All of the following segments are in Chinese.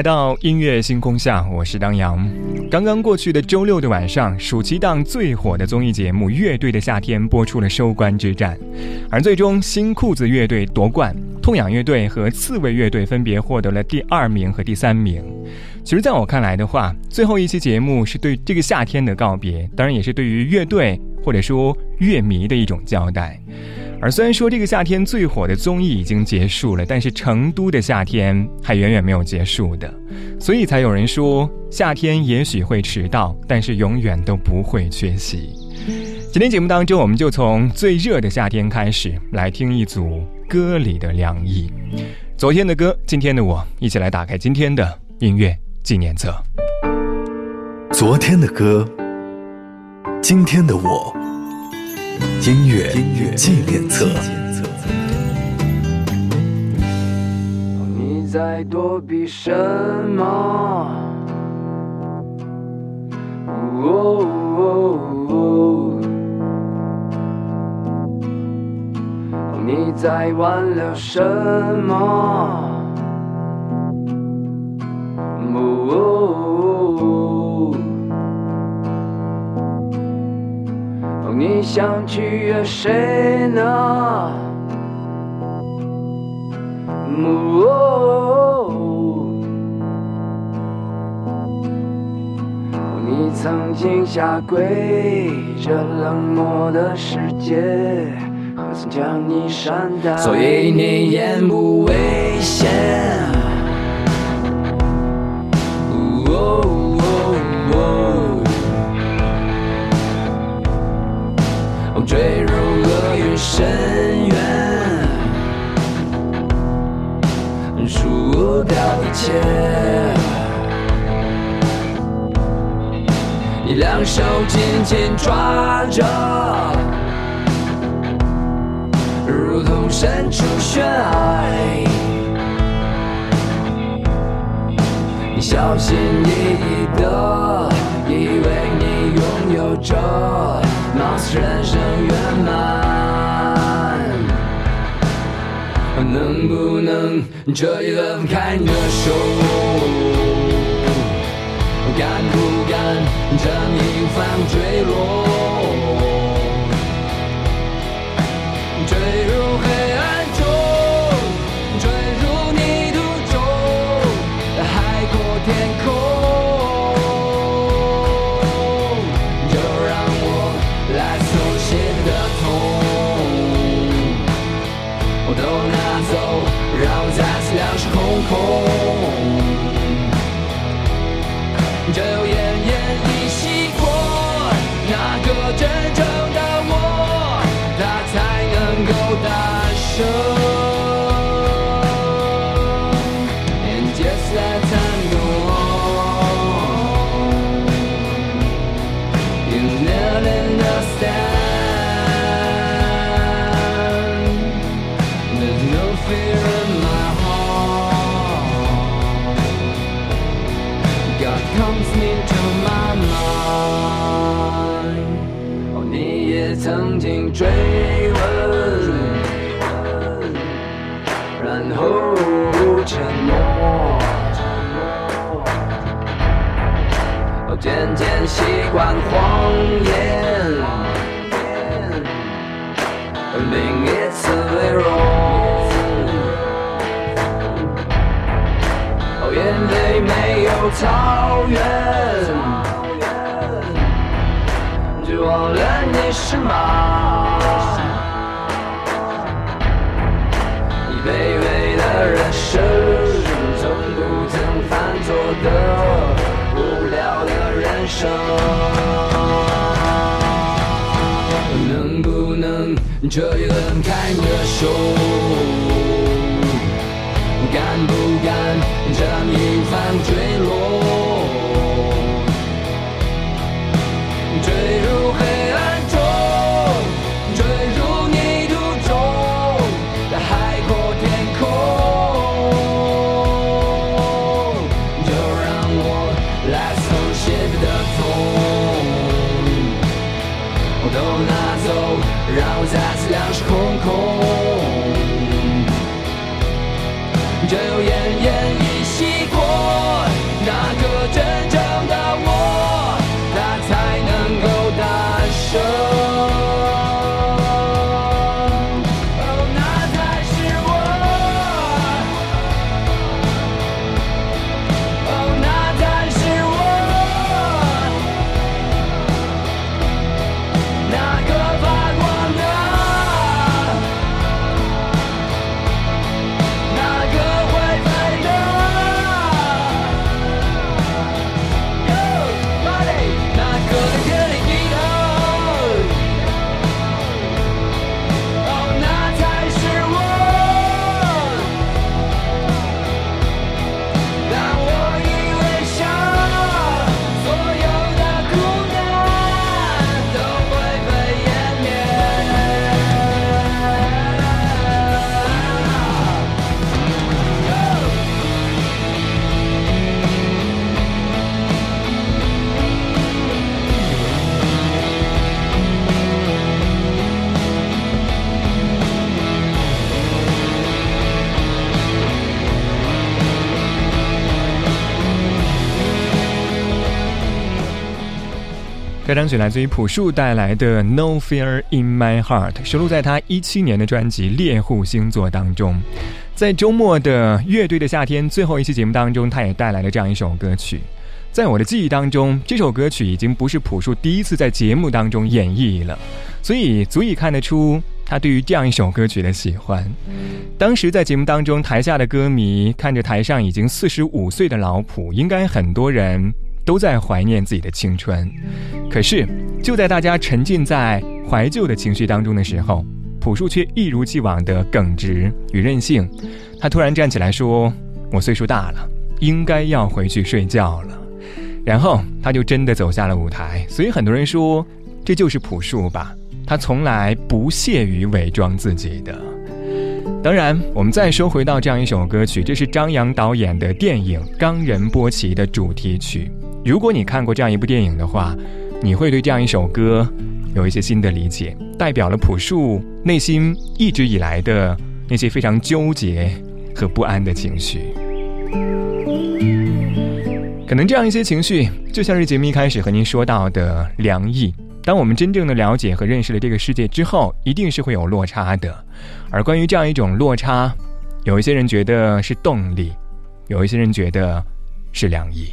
来到音乐星空下，我是当阳。刚刚过去的周六的晚上，暑期档最火的综艺节目《乐队的夏天》播出了收官之战，而最终新裤子乐队夺冠，痛仰乐队和刺猬乐队分别获得了第二名和第三名。其实，在我看来的话，最后一期节目是对这个夏天的告别，当然也是对于乐队或者说乐迷的一种交代。而虽然说这个夏天最火的综艺已经结束了，但是成都的夏天还远远没有结束的，所以才有人说夏天也许会迟到，但是永远都不会缺席。今天节目当中，我们就从最热的夏天开始，来听一组歌里的凉意。昨天的歌，今天的我，一起来打开今天的音乐纪念册。昨天的歌，今天的我。音乐纪念册。你在躲避什么？你在挽留什么？你想取悦谁呢？你曾经下跪，这冷漠的世界，何曾将你善待？所以你言不危险。小心翼翼的，以为你拥有着。貌似人生圆满，能不能这一分开你的手？敢不敢这命犯坠落？让我再次两手空空，只有奄奄一息过，那个真正的我，他才能够诞生。曾经追问，然后沉默，渐渐习惯谎言，另一次微弱，眼泪没有草原。忘了你是马，你卑微的人生，从不曾犯错的无聊的人生，能不能这一轮开你的手？又奄奄一息过那个真。该张曲来自于朴树带来的《No Fear in My Heart》，收录在他一七年的专辑《猎户星座》当中。在周末的乐队的夏天最后一期节目当中，他也带来了这样一首歌曲。在我的记忆当中，这首歌曲已经不是朴树第一次在节目当中演绎了，所以足以看得出他对于这样一首歌曲的喜欢。当时在节目当中，台下的歌迷看着台上已经四十五岁的老朴，应该很多人。都在怀念自己的青春，可是就在大家沉浸在怀旧的情绪当中的时候，朴树却一如既往的耿直与任性。他突然站起来说：“我岁数大了，应该要回去睡觉了。”然后他就真的走下了舞台。所以很多人说，这就是朴树吧？他从来不屑于伪装自己的。当然，我们再说回到这样一首歌曲，这是张扬导演的电影《冈仁波齐》的主题曲。如果你看过这样一部电影的话，你会对这样一首歌有一些新的理解，代表了朴树内心一直以来的那些非常纠结和不安的情绪。可能这样一些情绪，就像是节目一开始和您说到的凉意。当我们真正的了解和认识了这个世界之后，一定是会有落差的。而关于这样一种落差，有一些人觉得是动力，有一些人觉得是凉意。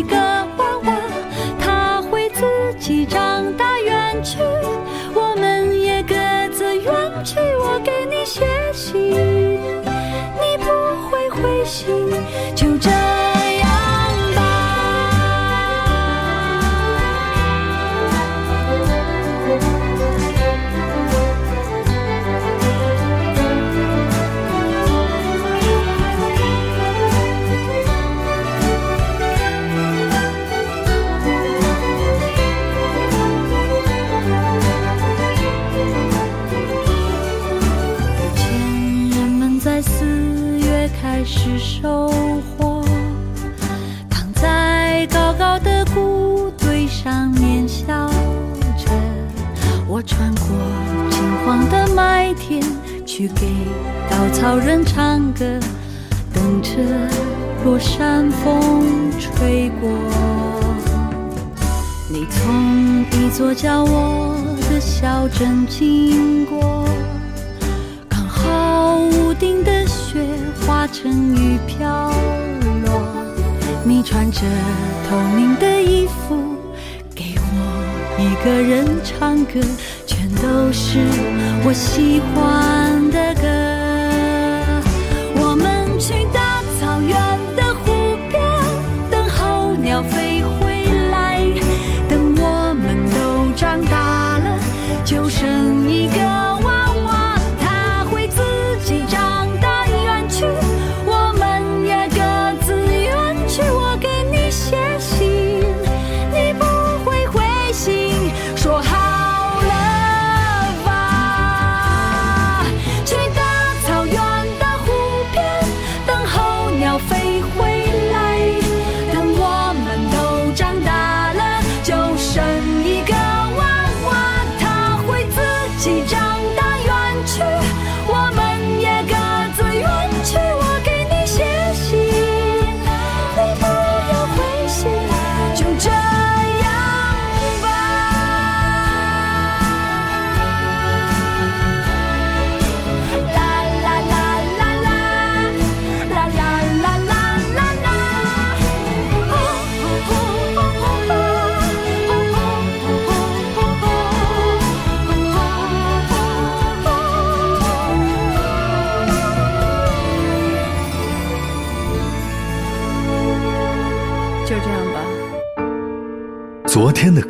去。座叫我的小镇经过，刚好屋顶的雪化成雨飘落。你穿着透明的衣服，给我一个人唱歌，全都是我喜欢的歌。我们去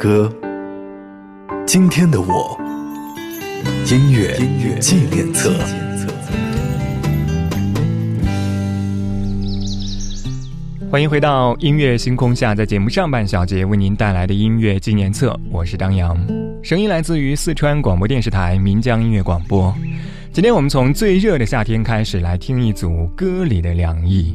歌，今天的我，音乐纪念册。欢迎回到音乐星空下，在节目上半小节为您带来的音乐纪念册，我是张扬，声音来自于四川广播电视台岷江音乐广播。今天我们从最热的夏天开始来听一组歌里的凉意。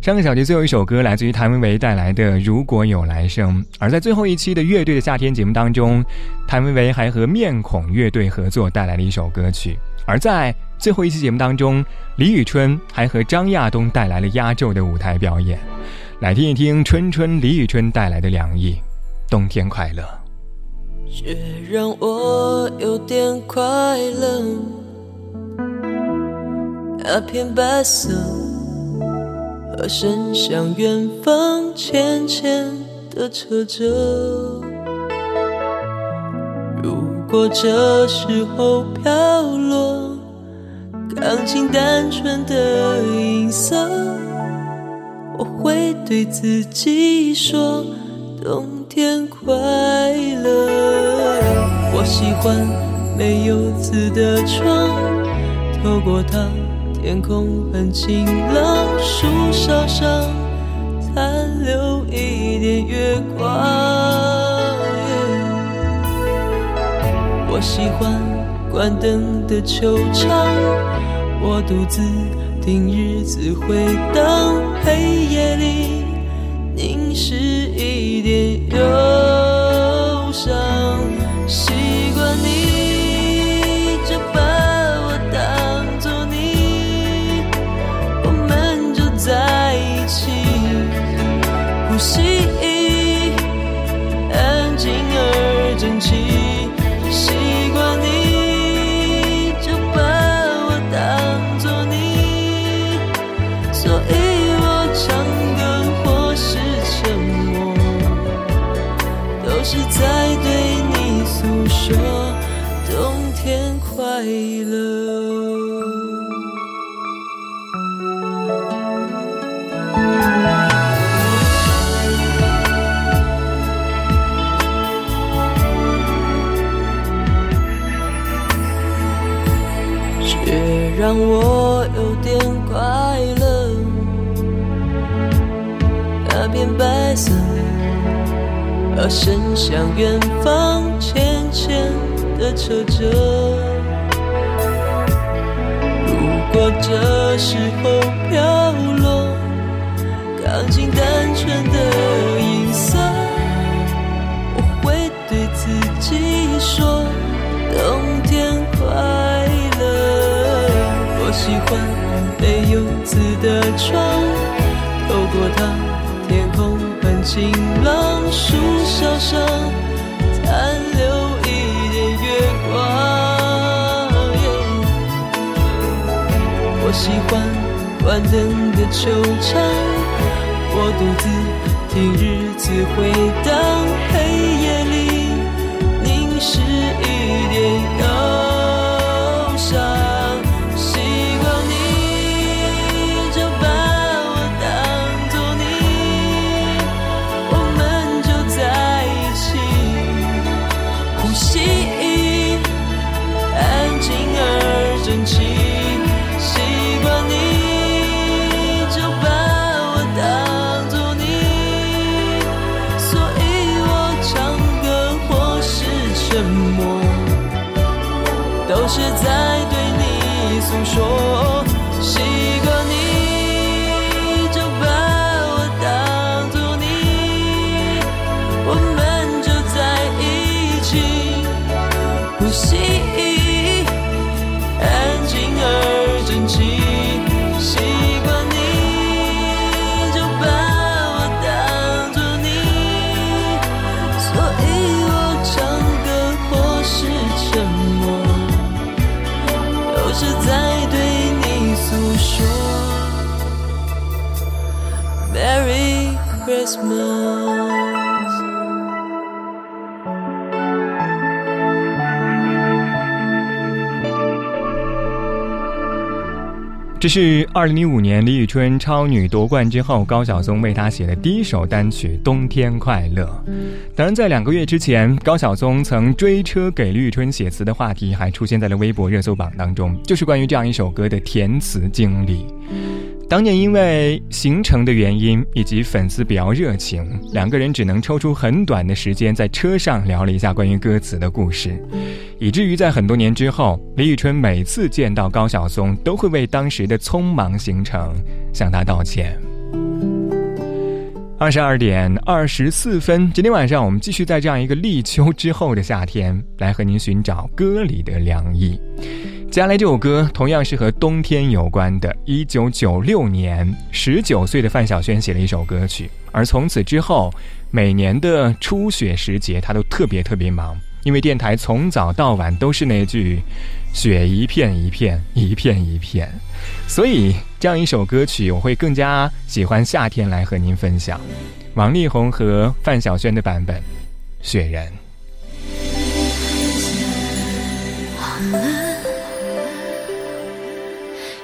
上个小节最后一首歌来自于谭维维带来的《如果有来生》，而在最后一期的乐队的夏天节目当中，谭维维还和面孔乐队合作带来了一首歌曲。而在最后一期节目当中，李宇春还和张亚东带来了压轴的舞台表演。来听一听春春李宇春带来的凉意，冬天快乐。却让我有点快乐。那片白色，和伸向远方浅浅的车辙。如果这时候飘落，钢琴单纯的音色，我会对自己说：冬天快乐。我喜欢没有字的窗，透过它。天空很晴朗，树梢上残留一点月光。我喜欢关灯的球场，我独自听日子回荡，黑夜里凝视一点忧让我有点快乐，那片白色，而伸向远方浅浅的车辙。如果这时候飘落，钢琴单纯的音色，我会对自己说，冬天快。喜欢没有字的窗，透过它，天空很晴朗，树梢上残留一点月光。我喜欢关灯的球场，我独自听日子回荡，这是二零零五年李宇春超女夺冠之后，高晓松为她写的第一首单曲《冬天快乐》。当然，在两个月之前，高晓松曾追车给李宇春写词的话题还出现在了微博热搜榜当中，就是关于这样一首歌的填词经历。当年因为行程的原因以及粉丝比较热情，两个人只能抽出很短的时间在车上聊了一下关于歌词的故事，以至于在很多年之后，李宇春每次见到高晓松都会为当时的匆忙行程向他道歉。二十二点二十四分，今天晚上我们继续在这样一个立秋之后的夏天，来和您寻找歌里的凉意。接下来这首歌同样是和冬天有关的。一九九六年，十九岁的范晓萱写了一首歌曲，而从此之后，每年的初雪时节，她都特别特别忙，因为电台从早到晚都是那句“雪一片一片，一片一片”，所以这样一首歌曲，我会更加喜欢夏天来和您分享。王力宏和范晓萱的版本，《雪人》。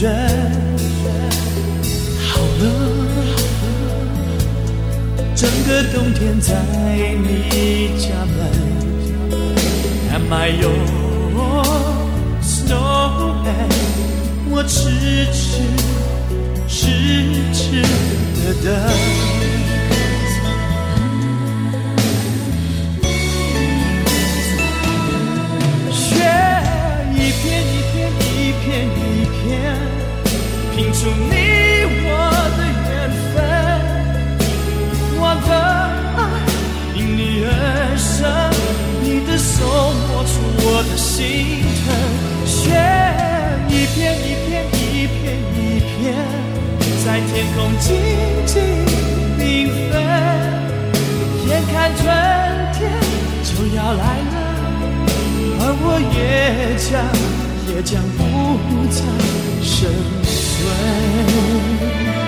的人。好了，整个冬天在你家门。Am I your snowman？我痴痴痴痴的等。雪，一片一片一片片，拼出你我的缘分。我的爱因你而生，你的手摸出我的心疼，雪一片一片一片一片，在天空静静缤纷，眼看春天就要来了，而我也将。也将不再生存